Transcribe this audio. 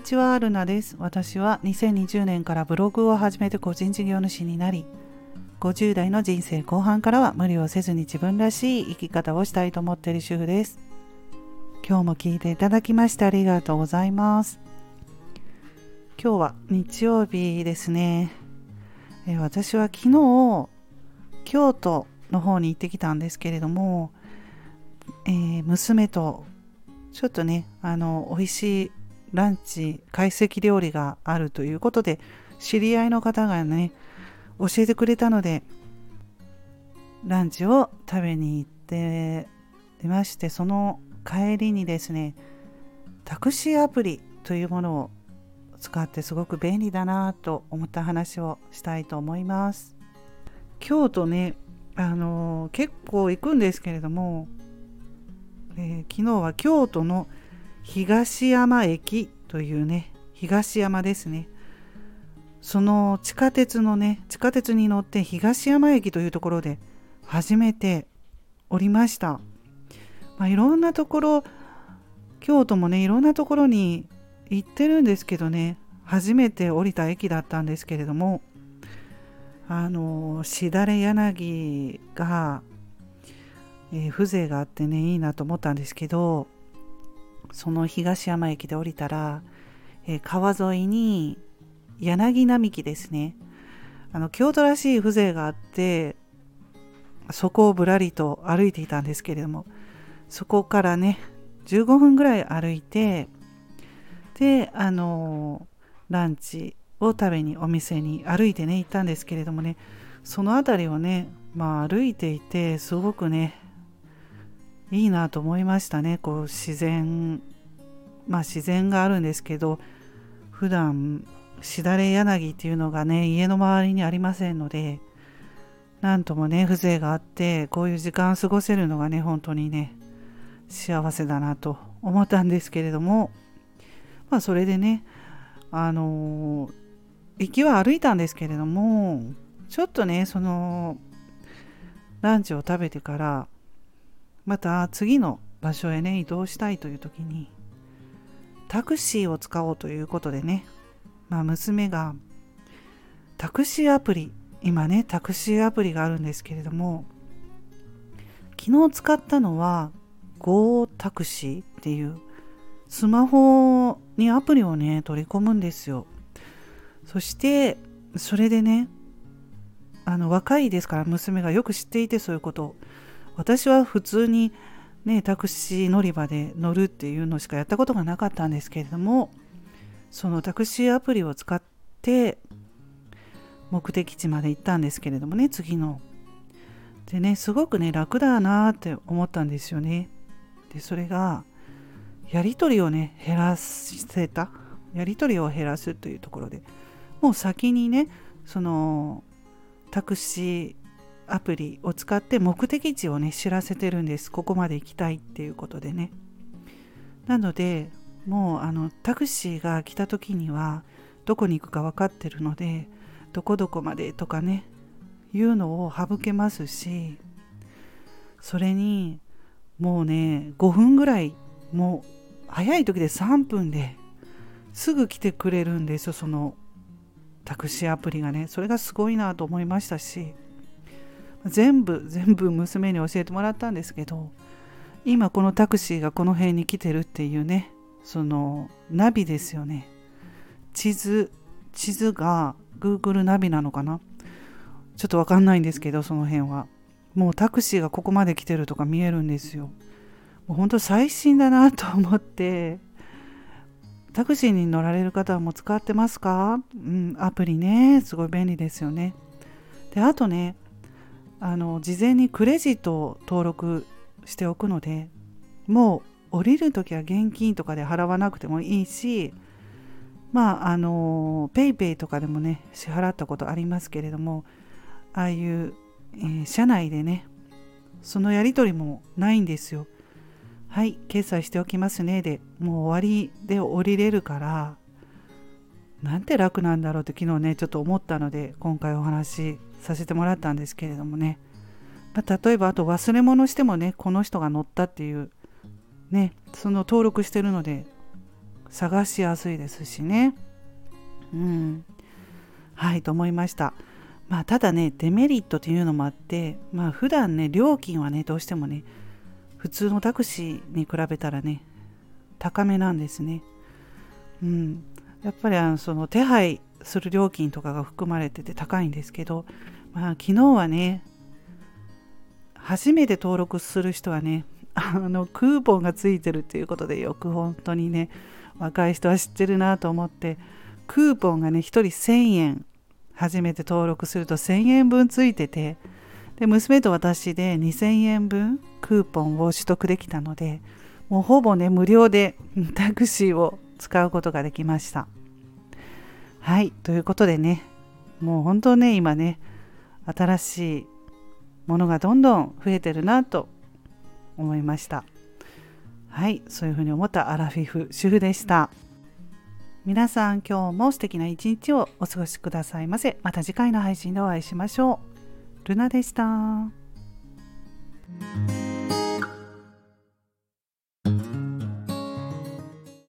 にちは、ルナです。私は2020年からブログを始めて個人事業主になり、50代の人生後半からは無理をせずに自分らしい生き方をしたいと思っている主婦です。今日も聞いていただきましてありがとうございます。今日は日曜日ですね。え私は昨日、京都の方に行ってきたんですけれども、えー、娘とちょっとね、あの、美味しいランチ、懐石料理があるということで、知り合いの方がね、教えてくれたので、ランチを食べに行っていまして、その帰りにですね、タクシーアプリというものを使ってすごく便利だなと思った話をしたいと思います。京都ね、あの結構行くんですけれども、えー、昨日は京都の東山駅というね東山ですね。その地下鉄のね地下鉄に乗って東山駅というところで初めて降りました、まあ、いろんなところ京都もねいろんなところに行ってるんですけどね初めて降りた駅だったんですけれどもあのしだれ柳が、えー、風情があってねいいなと思ったんですけどその東山駅で降りたら、えー、川沿いに柳並木ですね。あの京都らしい風情があってそこをぶらりと歩いていたんですけれどもそこからね15分ぐらい歩いてであのランチを食べにお店に歩いてね行ったんですけれどもねその辺りをねまあ歩いていてすごくねいいなと思いましたね。こう自然まあ自然があるんですけど普段しだれ柳っていうのがね家の周りにありませんのでなんともね風情があってこういう時間過ごせるのがね本当にね幸せだなと思ったんですけれどもまあそれでねあの行きは歩いたんですけれどもちょっとねそのランチを食べてからまた次の場所へね移動したいという時にタクシーを使おうということでね、まあ、娘がタクシーアプリ今ねタクシーアプリがあるんですけれども昨日使ったのは Go タクシーっていうスマホにアプリをね取り込むんですよ。そしてそれでねあの若いですから娘がよく知っていてそういうことを。私は普通にねタクシー乗り場で乗るっていうのしかやったことがなかったんですけれどもそのタクシーアプリを使って目的地まで行ったんですけれどもね次の。でねすごくね楽だなって思ったんですよね。でそれがやり取りをね減らせた。やり取りを減らすというところで。もう先にねそのタクシーアプリを使って目的地をね知らせてるんです。ここまで行きたいっていうことでね。なのでもうあのタクシーが来た時にはどこに行くか分かってるのでどこどこまでとかねいうのを省けますしそれにもうね5分ぐらいもう早い時で3分ですぐ来てくれるんですよそのタクシーアプリがね。それがすごいなと思いましたし全部全部娘に教えてもらったんですけど今このタクシーがこの辺に来てるっていうねそのナビですよね。地図地図が Google ナビなのかな？ちょっとわかんないんですけどその辺は。もうタクシーがここまで来てるとか見えるんですよ。もう本当最新だなと思ってタクシーに乗られる方はもう使ってますか？うんアプリねすごい便利ですよね。であとねあの事前にクレジットを登録しておくのでもう降りる時は現金とかで払わなくてもいいしまああの PayPay とかでもね支払ったことありますけれどもああいう、えー、社内でねそのやり取りもないんですよ。はい、決済しておきますねでもう終わりで降りれるからなんて楽なんだろうって昨日ねちょっと思ったので今回お話させてもらったんですけれどもね、まあ、例えばあと忘れ物してもねこの人が乗ったっていうねその登録してるので探しやすいですしね。うん。はいと思いました。まあただねデメリットというのもあってまあ普段ね料金はねどうしてもね普通のタクシーに比べたらね高めなんですね。うん。やっぱりあのその手配する料金とかが含まれてて高いんですけどまあ昨日はね初めて登録する人はね あのクーポンがついてるっていうことでよく本当にね若い人は知ってるなと思ってクーポンがね1人1000円初めて登録すると1000円分ついててで娘と私で2000円分クーポンを取得できたのでもうほぼね無料でタクシーを使うことができました。はいということでねもう本当ね今ね新しいものがどんどん増えてるなと思いました。はいそういうふうに思ったアラフィフ主婦でした。皆さん今日も素敵な一日をお過ごしくださいませ。また次回の配信でお会いしましょう。ルナでした。